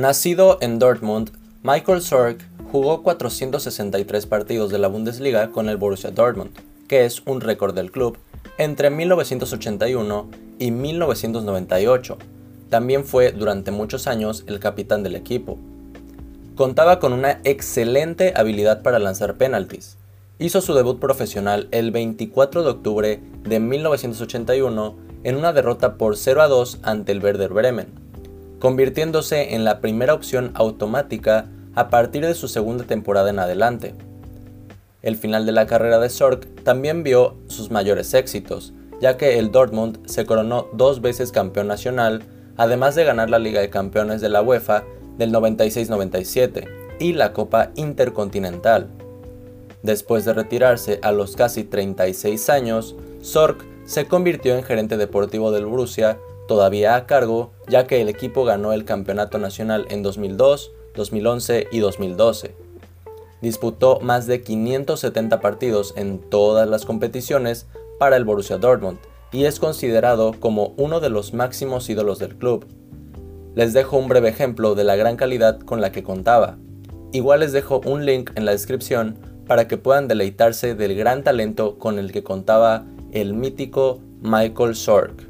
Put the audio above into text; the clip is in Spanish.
Nacido en Dortmund, Michael Sorg jugó 463 partidos de la Bundesliga con el Borussia Dortmund, que es un récord del club, entre 1981 y 1998. También fue durante muchos años el capitán del equipo. Contaba con una excelente habilidad para lanzar penaltis. Hizo su debut profesional el 24 de octubre de 1981 en una derrota por 0 a 2 ante el Werder Bremen convirtiéndose en la primera opción automática a partir de su segunda temporada en adelante. El final de la carrera de Sorg también vio sus mayores éxitos, ya que el Dortmund se coronó dos veces campeón nacional, además de ganar la Liga de Campeones de la UEFA del 96-97 y la Copa Intercontinental. Después de retirarse a los casi 36 años, Sorg se convirtió en gerente deportivo del Borussia todavía a cargo, ya que el equipo ganó el campeonato nacional en 2002, 2011 y 2012. Disputó más de 570 partidos en todas las competiciones para el Borussia Dortmund y es considerado como uno de los máximos ídolos del club. Les dejo un breve ejemplo de la gran calidad con la que contaba. Igual les dejo un link en la descripción para que puedan deleitarse del gran talento con el que contaba el mítico Michael Sorg.